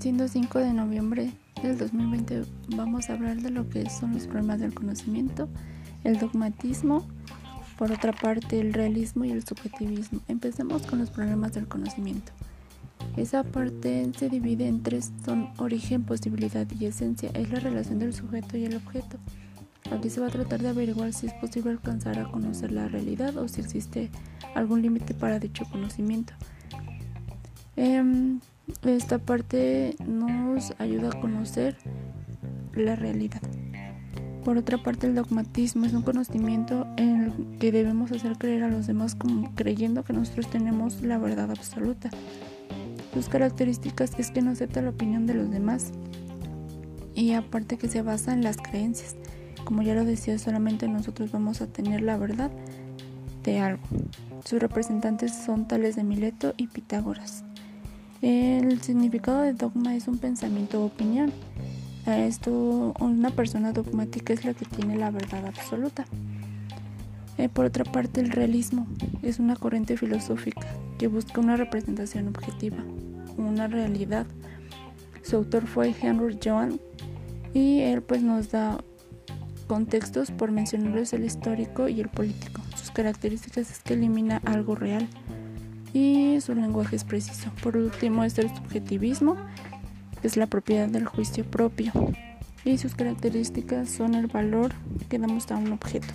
siendo 5 de noviembre del 2020 vamos a hablar de lo que son los problemas del conocimiento, el dogmatismo, por otra parte el realismo y el subjetivismo. Empecemos con los problemas del conocimiento. Esa parte se divide en tres, son origen, posibilidad y esencia. Es la relación del sujeto y el objeto. Aquí se va a tratar de averiguar si es posible alcanzar a conocer la realidad o si existe algún límite para dicho conocimiento. Em, esta parte nos ayuda a conocer la realidad. Por otra parte, el dogmatismo es un conocimiento en el que debemos hacer creer a los demás creyendo que nosotros tenemos la verdad absoluta. Sus características es que no acepta la opinión de los demás y aparte que se basa en las creencias. Como ya lo decía, solamente nosotros vamos a tener la verdad de algo. Sus representantes son tales de Mileto y Pitágoras. El significado de dogma es un pensamiento o opinión. A esto, una persona dogmática es la que tiene la verdad absoluta. Eh, por otra parte, el realismo es una corriente filosófica que busca una representación objetiva, una realidad. Su autor fue Henry Joan y él pues nos da contextos por mencionarles el histórico y el político. Sus características es que elimina algo real y su lenguaje es preciso. Por último es el subjetivismo, que es la propiedad del juicio propio y sus características son el valor que damos a un objeto.